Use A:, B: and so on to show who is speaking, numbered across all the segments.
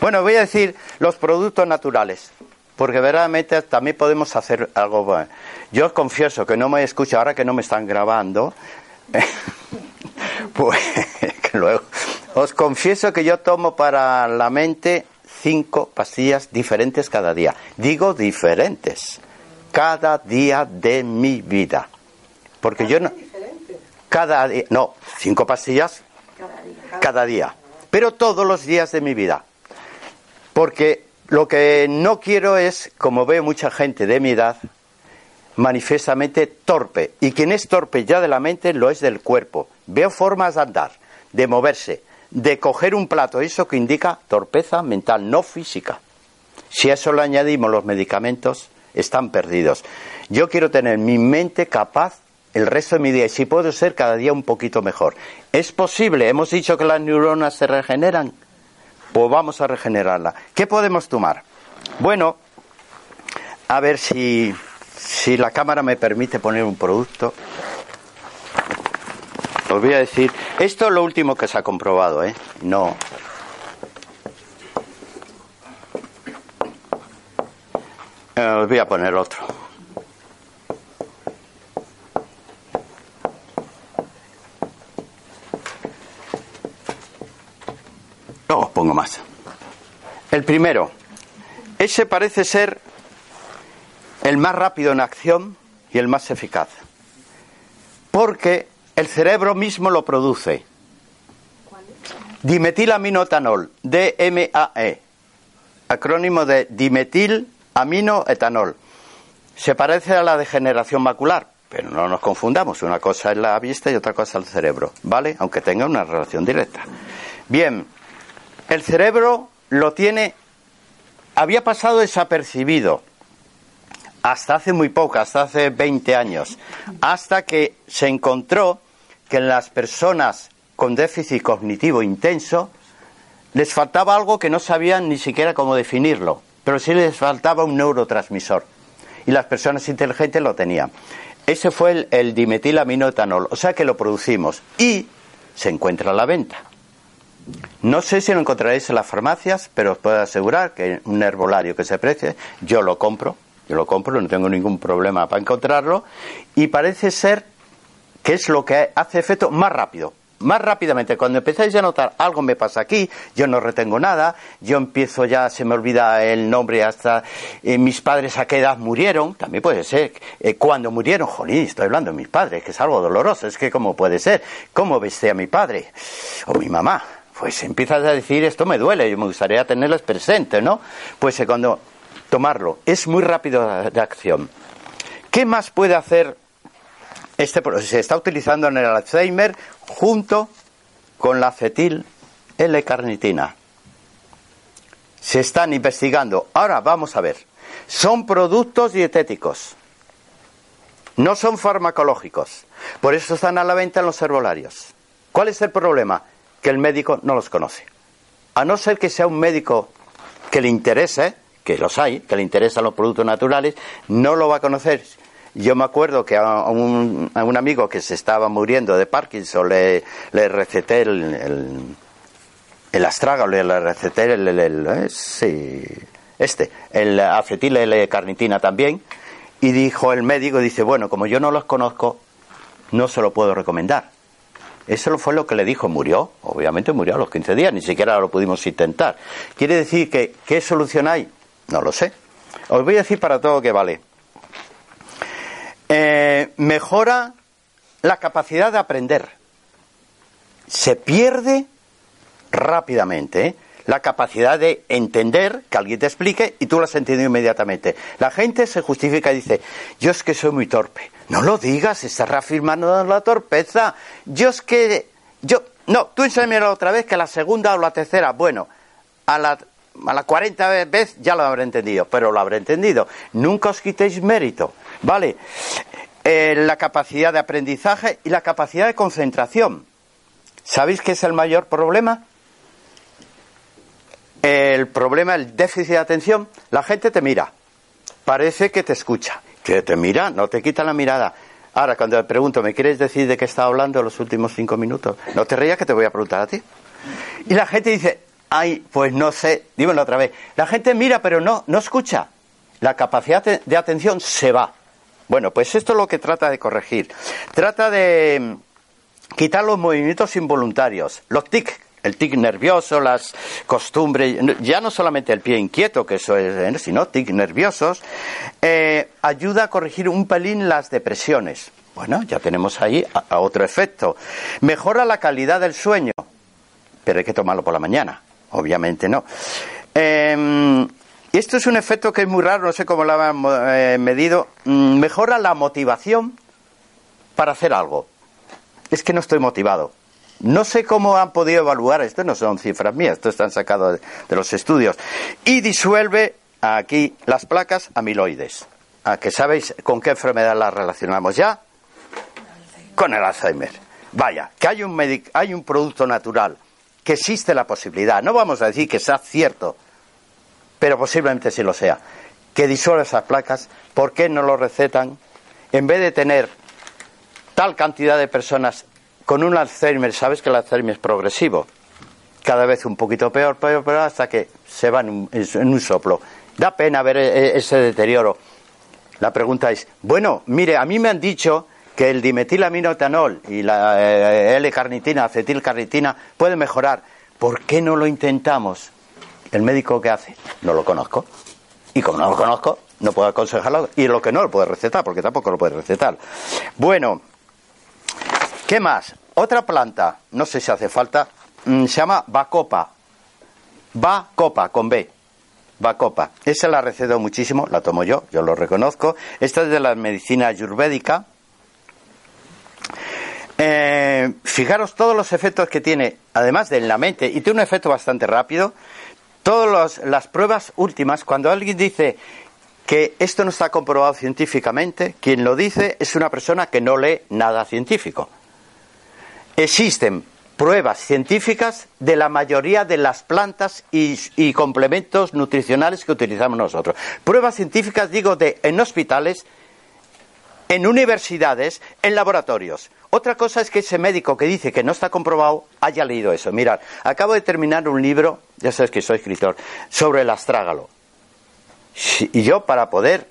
A: Bueno, voy a decir los productos naturales, porque verdaderamente también podemos hacer algo bueno. Yo os confieso que no me escucho ahora que no me están grabando. pues luego os confieso que yo tomo para la mente cinco pastillas diferentes cada día. Digo diferentes cada día de mi vida. Porque yo no. Cada día. No, cinco pastillas cada día. Pero todos los días de mi vida. Porque lo que no quiero es, como veo mucha gente de mi edad, manifiestamente torpe. Y quien es torpe ya de la mente lo es del cuerpo. Veo formas de andar, de moverse, de coger un plato, eso que indica torpeza mental, no física. Si a eso le añadimos los medicamentos, están perdidos. Yo quiero tener mi mente capaz el resto de mi día y si puedo ser cada día un poquito mejor. Es posible, hemos dicho que las neuronas se regeneran, pues vamos a regenerarla. ¿Qué podemos tomar? Bueno, a ver si, si la cámara me permite poner un producto. Os voy a decir, esto es lo último que se ha comprobado, ¿eh? No, Eh, os voy a poner otro. Más. El primero. Ese parece ser el más rápido en acción y el más eficaz. Porque el cerebro mismo lo produce. Dimetilaminoetanol, DMAE, acrónimo de dimetil aminoetanol. Se parece a la degeneración macular, pero no nos confundamos. Una cosa es la vista y otra cosa es el cerebro, ¿vale? Aunque tenga una relación directa. Bien, el cerebro lo tiene, había pasado desapercibido hasta hace muy poco, hasta hace 20 años, hasta que se encontró que en las personas con déficit cognitivo intenso les faltaba algo que no sabían ni siquiera cómo definirlo pero sí les faltaba un neurotransmisor. Y las personas inteligentes lo tenían. Ese fue el, el dimetilaminoetanol, o sea que lo producimos y se encuentra a la venta. No sé si lo encontraréis en las farmacias, pero os puedo asegurar que un herbolario que se precie, yo lo compro, yo lo compro, no tengo ningún problema para encontrarlo, y parece ser que es lo que hace efecto más rápido más rápidamente, cuando empezáis a notar algo me pasa aquí, yo no retengo nada, yo empiezo ya, se me olvida el nombre hasta eh, mis padres a qué edad murieron, también puede ser, eh, cuando murieron, jolín, estoy hablando de mis padres, que es algo doloroso, es que cómo puede ser, cómo besé a mi padre o mi mamá, pues empiezas a decir esto me duele, yo me gustaría tenerlos presentes, ¿no? Pues eh, cuando tomarlo, es muy rápido de acción. ¿Qué más puede hacer este se está utilizando en el Alzheimer junto con la acetil L-carnitina. Se están investigando. Ahora vamos a ver. Son productos dietéticos. No son farmacológicos. Por eso están a la venta en los herbolarios. ¿Cuál es el problema? Que el médico no los conoce. A no ser que sea un médico que le interese, que los hay, que le interesan los productos naturales, no lo va a conocer yo me acuerdo que a un, amigo que se estaba muriendo de Parkinson le, receté el, el, el astrago, le, receté el, el, eh, sí, este, el acetil L-carnitina también, y dijo el médico, dice, bueno, como yo no los conozco, no se lo puedo recomendar. Eso fue lo que le dijo, murió, obviamente murió a los 15 días, ni siquiera lo pudimos intentar. ¿Quiere decir que qué solución hay? No lo sé. Os voy a decir para todo que vale. Eh, mejora la capacidad de aprender. Se pierde rápidamente. ¿eh? la capacidad de entender que alguien te explique y tú lo has entendido inmediatamente. La gente se justifica y dice, yo es que soy muy torpe. No lo digas, estás reafirmando la torpeza. Yo es que, yo, no, tú enséñame otra vez que la segunda o la tercera, bueno, a la, a la 40 vez ya lo habré entendido, pero lo habré entendido. Nunca os quitéis mérito, ¿vale? Eh, la capacidad de aprendizaje y la capacidad de concentración. ¿Sabéis qué es el mayor problema? El problema, el déficit de atención. La gente te mira, parece que te escucha, que te mira, no te quita la mirada. Ahora, cuando le pregunto, ¿me quieres decir de qué está hablando los últimos cinco minutos? No te rías que te voy a preguntar a ti. Y la gente dice, ay, pues no sé, dímelo otra vez. La gente mira, pero no, no escucha. La capacidad de atención se va. Bueno, pues esto es lo que trata de corregir. Trata de mm, quitar los movimientos involuntarios, los tics, el tic nervioso, las costumbres, ya no solamente el pie inquieto, que eso es, ¿eh? sino tic nerviosos, eh, ayuda a corregir un pelín las depresiones. Bueno, ya tenemos ahí a, otro efecto. Mejora la calidad del sueño, pero hay que tomarlo por la mañana, obviamente no. Y esto es un efecto que es muy raro, no sé cómo lo han eh, medido. Mm, mejora la motivación para hacer algo. Es que no estoy motivado. No sé cómo han podido evaluar esto, no son cifras mías, esto están sacado de, los estudios. Y disuelve aquí las placas amiloides. ¿A que sabéis con qué enfermedad las relacionamos ya? Con el Alzheimer. Vaya, que hay un, hay un producto natural, que existe la posibilidad. No vamos a decir que sea cierto, pero posiblemente sí lo sea, que disuelve esas placas, ¿por qué no lo recetan? En vez de tener tal cantidad de personas con un Alzheimer, sabes que el Alzheimer es progresivo, cada vez un poquito peor, peor, peor, hasta que se va en un, soplo. Da pena ver e, e, ese deterioro. La pregunta es, bueno, mire, a mí me han dicho que el dimetilaminoetanol y la eh, L-carnitina, acetilcarnitina puede mejorar. ¿Por qué no lo intentamos? ¿El médico qué hace? No lo conozco. Y como no lo conozco, no puedo aconsejarlo. Y lo que no lo puede recetar, porque tampoco lo puede recetar. Bueno, ¿qué más? Otra planta, no sé si hace falta, mm, se llama Bacopa. Bacopa, con B. Bacopa. Esa la receto muchísimo, la tomo yo, yo lo reconozco. Esta es de la medicina ayurvédica. Eh, fijaros todos los efectos que tiene, además de en la mente, y tiene un efecto bastante rápido. Todas las pruebas últimas, cuando alguien dice que esto no está comprobado científicamente, quien lo dice es una persona que no lee nada científico. Existen pruebas científicas de la mayoría de las plantas y, complementos nutricionales que utilizamos nosotros. Pruebas científicas, digo, de en hospitales, en universidades, en laboratorios. Otra cosa es que ese médico que dice que no está comprobado haya leído eso. Mirad, acabo de terminar un libro, ya sabes que soy escritor, sobre el astrágalo. Y yo para poder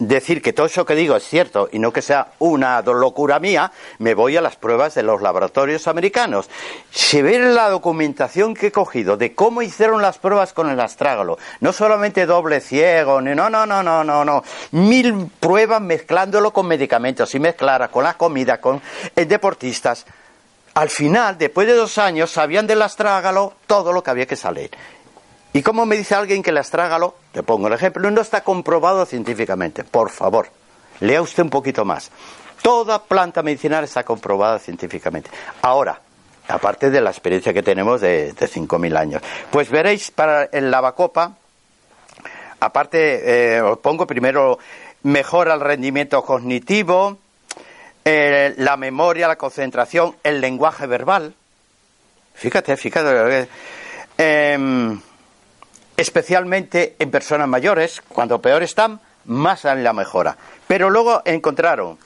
A: decir que todo eso que digo es cierto y no que sea una locura mía, me voy a las pruebas de los laboratorios americanos. Si ven la documentación que he cogido de cómo hicieron las pruebas con el astrágalo, no solamente doble ciego, no, no, no, no, no, no, mil pruebas mezclándolo con medicamentos y mezclara con la comida, con deportistas. Al final, después de dos años, sabían del astrágalo todo lo que había que salir. ¿Y cómo me dice alguien que el astrágalo, te pongo el ejemplo, no está comprobado científicamente? Por favor, lea usted un poquito más. Toda planta medicinal está comprobada científicamente. Ahora, aparte de la experiencia que tenemos de, de 5.000 años. Pues veréis para el lavacopa, aparte, eh, os pongo primero, mejora el rendimiento cognitivo, eh, la memoria, la concentración, el lenguaje verbal. Fíjate, fíjate. Eh, especialmente en personas mayores, cuando peor están, más en la mejora. Pero luego encontraron,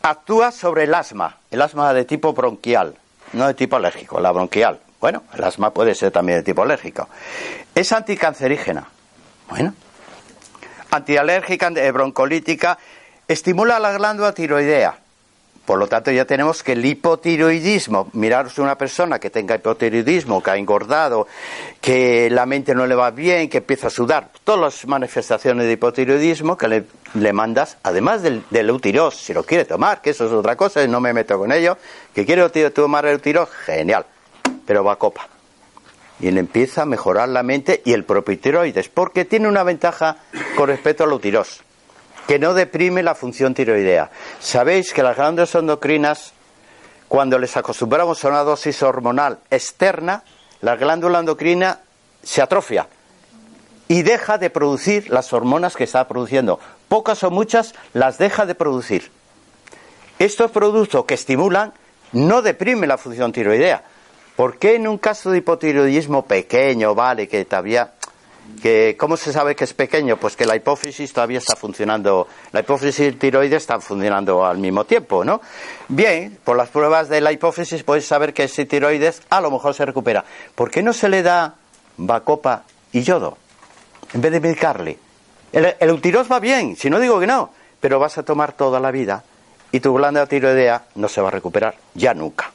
A: actúa sobre el asma, el asma de tipo bronquial, no de tipo alérgico, la bronquial. Bueno, el asma puede ser también de tipo alérgico. Es anticancerígena. Bueno, antialérgica, eh, broncolítica, estimula la glándula tiroidea. Por lo tanto, ya tenemos que el hipotiroidismo, miraros una persona que tenga hipotiroidismo, que ha engordado, que la mente no le va bien, que empieza a sudar, todas las manifestaciones de hipotiroidismo que le, mandas, además del, del si lo quiere tomar, que eso es otra cosa, no me meto con ello, que quiere tomar el utiros, genial, pero va a copa. y le empieza a mejorar la mente y el propio tiroides, porque tiene una ventaja con respecto al utiros, que no deprime la función tiroidea. Sabéis que las glándulas endocrinas, cuando les acostumbramos a una dosis hormonal externa, la glándula endocrina se atrofia y deja de producir las hormonas que está produciendo. Pocas o muchas las deja de producir. Estos productos que estimulan no deprimen la función tiroidea, ¿Por qué en un caso de hipotiroidismo pequeño, vale, que todavía que cómo se sabe que es pequeño pues que la hipófisis todavía está funcionando la hipófisis y el tiroides están funcionando al mismo tiempo no bien por las pruebas de la hipófisis puedes saber que ese tiroides a lo mejor se recupera. ¿por qué no se le da bacopa y yodo en vez de medicarle. El, el utiros va bien si no digo que no pero vas a tomar toda la vida y tu glándula tiroidea no se va a recuperar ya nunca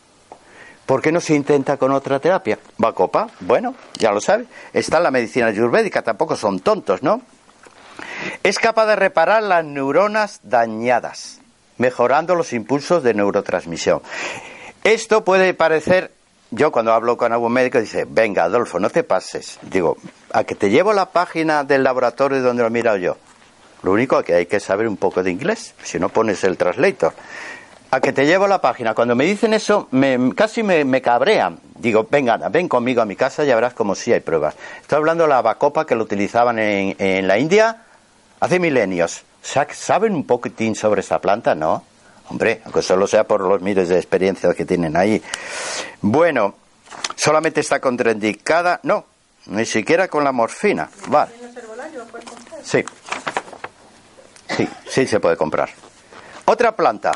A: ¿Por qué no se intenta con otra terapia? ¿Va copa? Bueno, ya lo sabe. Está en la medicina ayurvédica, tampoco son tontos, ¿no? Es capaz de reparar las neuronas dañadas, mejorando los impulsos de neurotransmisión. Esto puede parecer, yo cuando hablo con algún médico dice, venga Adolfo, no te pases. Digo, a que te llevo la página del laboratorio donde lo he mirado yo. Lo único que hay que saber un poco de inglés, si no pones el translator a que te llevo la página. Cuando me dicen eso, me, casi me, cabrean. Digo, venga, ven conmigo a mi casa y verás como sí hay pruebas. Estoy hablando de la bacopa que lo utilizaban en, en la India hace milenios. ¿Saben un poquitín sobre esa planta? No. Hombre, aunque solo sea por los miles de experiencias que tienen ahí. Bueno, solamente está contraindicada. No, ni siquiera con la morfina. Vale. Sí. Sí, sí se puede comprar. Otra planta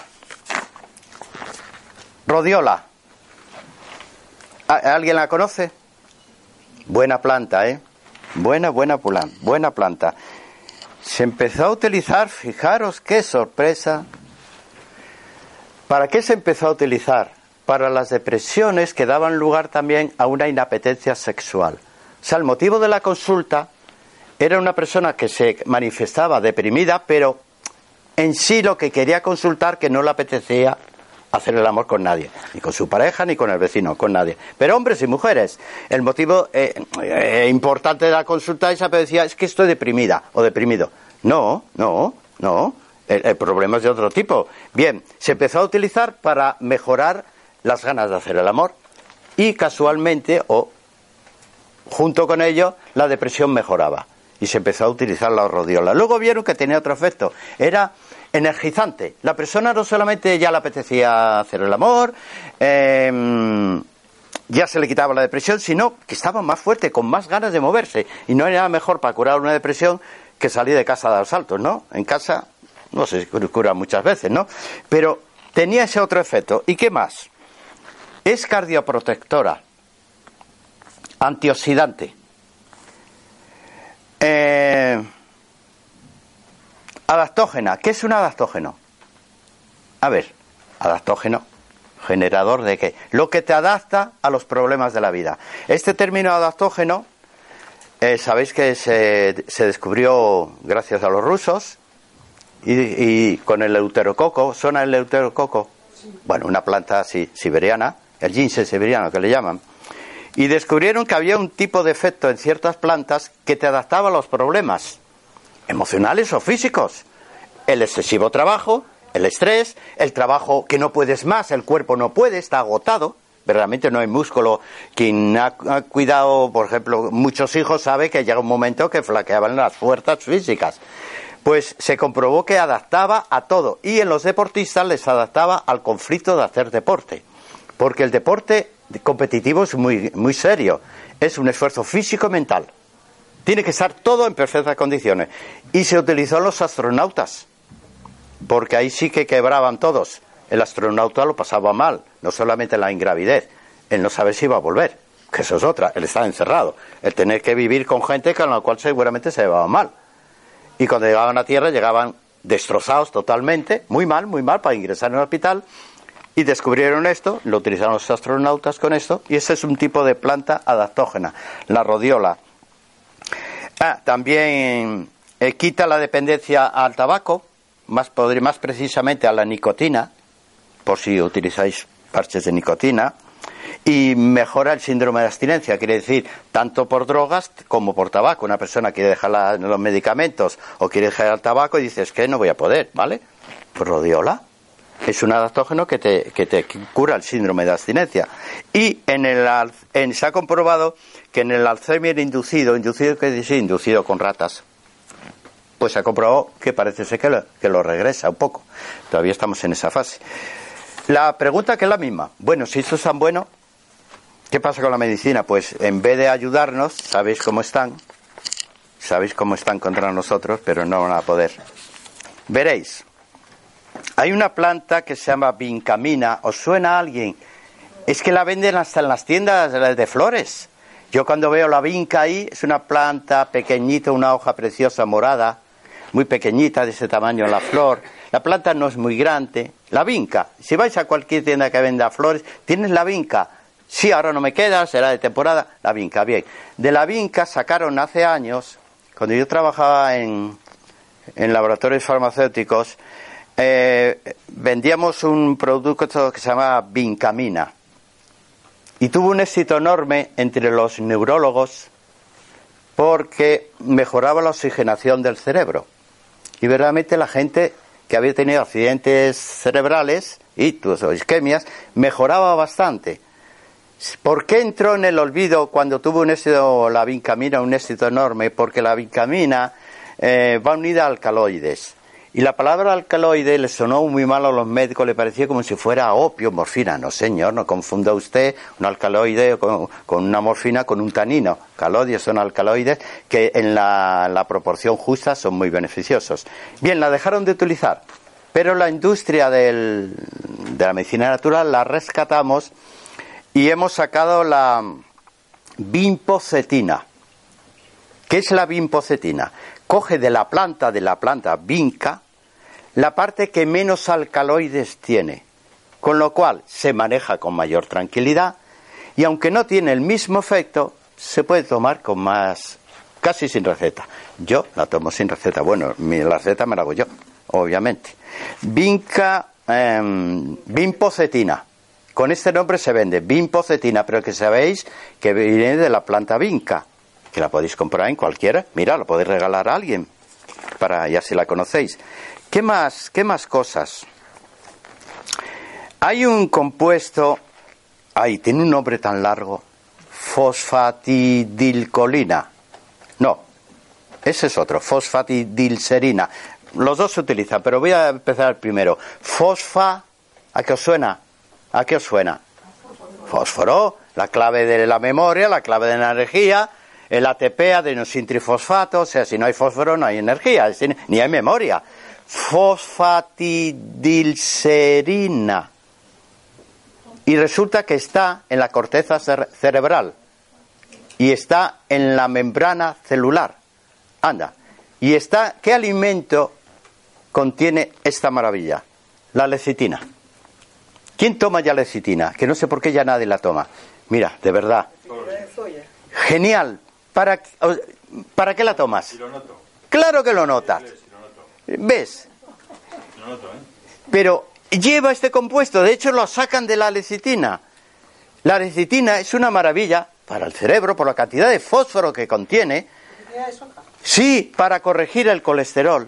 A: Rodiola. ¿Alguien la conoce? Buena planta, ¿eh? Buena, buena, buena planta. Se empezó a utilizar, fijaros qué sorpresa. ¿Para qué se empezó a utilizar? Para las depresiones que daban lugar también a una inapetencia sexual. O sea, el motivo de la consulta era una persona que se manifestaba deprimida, pero en sí lo que quería consultar que no le apetecía hacer el amor con nadie, ni con su pareja, ni con el vecino, con nadie. Pero hombres y mujeres, el motivo eh, eh, importante de la consulta esa decía es que estoy deprimida o deprimido. No, no, no. El, problema es de otro tipo. Bien, se empezó a utilizar para mejorar las ganas de hacer el amor y casualmente o junto con ello la depresión mejoraba y se empezó a utilizar la rodiola. Luego vieron que tenía otro efecto. Era energizante. La persona no solamente ya le apetecía hacer el amor, em, ya se le quitaba la depresión, sino que estaba más fuerte, con más ganas de moverse. Y no hay nada mejor para curar una depresión que salir de casa a dar saltos, ¿no? En casa no se cura muchas veces, ¿no? Pero tenía ese otro efecto. ¿Y qué más? Es cardioprotectora, antioxidante. Eh, Adaptógena. ¿Qué es un adaptógeno? A ver, adaptógeno, generador de qué? Lo que te adapta a los problemas de la vida. Este término adaptógeno, eh, sabéis que se, descubrió gracias a los rusos y, con el euterococo. ¿Suena el euterococo? Bueno, una planta así, siberiana, el ginseng siberiano que le llaman. Y descubrieron que había un tipo de efecto en ciertas plantas que te adaptaba a los problemas emocionales o físicos. El excesivo trabajo, el estrés, el trabajo que no puedes más, el cuerpo no puede, está agotado. Verdaderamente no hay músculo. Quien ha, cuidado, por ejemplo, muchos hijos sabe que llega un momento que flaqueaban las fuerzas físicas. Pues se comprobó que adaptaba a todo y en los deportistas les adaptaba al conflicto de hacer deporte. Porque el deporte competitivo es muy, muy serio. Es un esfuerzo físico y mental. Tiene que estar todo en perfectas condiciones. Y se utilizó los astronautas, porque ahí sí que quebraban todos. El astronauta lo pasaba mal, no solamente la ingravidez, él no sabe si iba a volver, que eso es otra, él estaba encerrado, el tener que vivir con gente con la cual seguramente se llevaba mal. Y cuando llegaban a tierra llegaban destrozados totalmente, muy mal, muy mal, para ingresar en el hospital. Y descubrieron esto, lo utilizaron los astronautas con esto, y ese es un tipo de planta adaptógena, la rodiola. Ah, también eh, quita la dependencia al tabaco, más, más precisamente a la nicotina, por si utilizáis parches de nicotina, y mejora el síndrome de abstinencia, quiere decir, tanto por drogas como por tabaco. Una persona quiere dejar los medicamentos o quiere dejar el tabaco y dices que no voy a poder, ¿vale? Pues. Es un adaptógeno que te, que te cura el síndrome de abstinencia. Y en el, en, se ha comprobado que en el Alzheimer inducido, inducido que dice inducido con ratas, pues se ha comprobado que parece ser que lo, que lo regresa un poco. Todavía estamos en esa fase. La pregunta que es la misma. Bueno, si esto es tan bueno, ¿Qué pasa con la medicina? Pues en vez de ayudarnos, sabéis cómo están, sabéis cómo están contra nosotros, pero no van a poder. Veréis, hay una planta que se llama vincamina, ¿os suena a alguien? Es que la venden hasta en las tiendas de flores. Yo cuando veo la vinca ahí, es una planta pequeñita, una hoja preciosa morada, muy pequeñita, de ese tamaño la flor. La planta no es muy grande. La vinca, si vais a cualquier tienda que venda flores, tienes la vinca Sí, ahora no me queda, será de temporada. La vinca, bien. De la vinca sacaron hace años, cuando yo trabajaba en, en laboratorios farmacéuticos, eh, vendíamos un producto que se llama vincamina. Y tuvo un éxito enorme entre los neurólogos porque mejoraba la oxigenación del cerebro. Y verdaderamente la gente que había tenido accidentes cerebrales, ictus o isquemias, mejoraba bastante. ¿Por qué entró en el olvido cuando tuvo un éxito la vincamina, un éxito enorme? Porque la vincamina eh, va unida a alcaloides. Y la palabra alcaloide le sonó muy mal a los médicos, le parecía como si fuera opio, morfina. No, señor, no confunda usted un alcaloide con, una morfina con un tanino. Calodios son alcaloides que en la, proporción justa son muy beneficiosos. Bien, la dejaron de utilizar, pero la industria de la medicina natural la rescatamos y hemos sacado la bimpocetina. ¿Qué es la bimpocetina? Coge de la planta de la planta vinca la parte que menos alcaloides tiene, con lo cual se maneja con mayor tranquilidad y aunque no tiene el mismo efecto, se puede tomar con más, casi sin receta. Yo la tomo sin receta. Bueno, mi, la receta me la hago yo, obviamente. Vinca, eh, bimpocetina. Con este nombre se vende vinpocetina, pero que sabéis que viene de la planta vinca, que la podéis comprar en cualquiera. Mira, lo podéis regalar a alguien, para ya si la conocéis. ¿Qué más? ¿Qué más cosas? Hay un compuesto, ahí tiene un nombre tan largo, fosfatidilcolina. No, ese es otro, fosfatidilserina. Los dos se utilizan, pero voy a empezar primero. Fosfa, ¿a qué os suena? ¿A qué os suena? Fósforo, la clave de la memoria, la clave de la energía, el ATP, adenosintrifosfato, o sea, si no hay fósforo no hay energía, ni hay memoria. Fosfatidilserina. Y resulta que está en la corteza cerebral y está en la membrana celular. Anda. ¿Y está qué alimento contiene esta maravilla? La lecitina. ¿Quién toma ya lecitina? Que no sé por qué ya nadie la toma. Mira, de verdad. Genial. ¿Para, ¿para qué la tomas? Claro que lo notas. ¿Ves? Pero lleva este compuesto, de hecho lo sacan de la lecitina. La lecitina es una maravilla para el cerebro por la cantidad de fósforo que contiene. Sí, para corregir el colesterol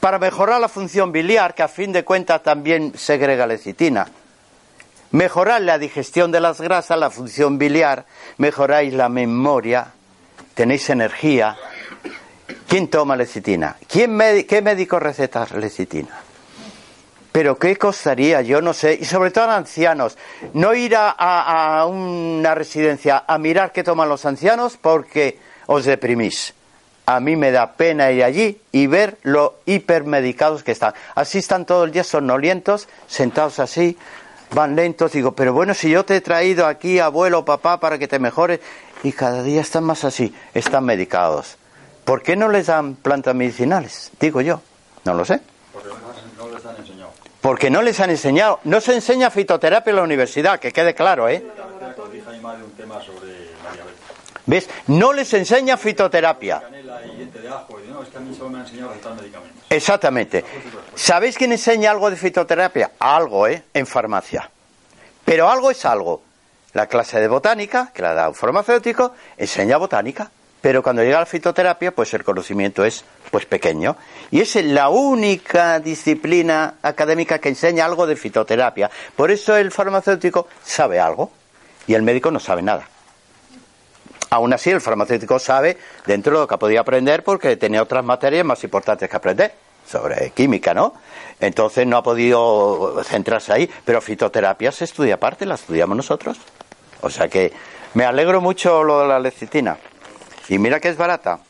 A: para mejorar la función biliar, que a fin de cuentas también segrega lecitina. Mejorar la digestión de las grasas, la función biliar, mejoráis la memoria, tenéis energía. ¿Quién toma lecitina? ¿Quién ¿Qué médico receta lecitina? Pero ¿qué costaría? Yo no sé. Y sobre todo a ancianos. No ir a una residencia a mirar qué toman los ancianos porque os deprimís a mí me da pena ir allí y ver lo hipermedicados que están. Así están todo el día sonolientos, sentados así, van lentos. Digo, pero bueno, si yo te he traído aquí, abuelo, papá, para que te mejores, y cada día están más así, están medicados. ¿Por qué no les dan plantas medicinales? Digo yo, no lo sé. Porque no les han enseñado. Porque no les han enseñado. No se enseña fitoterapia en la universidad, que quede claro, ¿eh? ¿Ves? No les enseña fitoterapia. Exactamente. ¿Sabéis quién enseña algo de fitoterapia? Algo, ¿eh? En farmacia. Pero algo es algo. la clase de botánica, que la da un farmacéutico, enseña botánica. Pero cuando llega la fitoterapia, pues el conocimiento es pues pequeño. Y es la única disciplina académica que enseña algo de fitoterapia. Por eso el farmacéutico sabe algo y el médico no sabe nada. Aún así, el farmacéutico sabe dentro de lo que podido aprender porque tenía otras materias más importantes que aprender sobre química, ¿no? Entonces no ha podido centrarse ahí, pero fitoterapia se estudia aparte, la estudiamos nosotros. O sea que me alegro mucho lo de la lecitina. Y mira que es barata.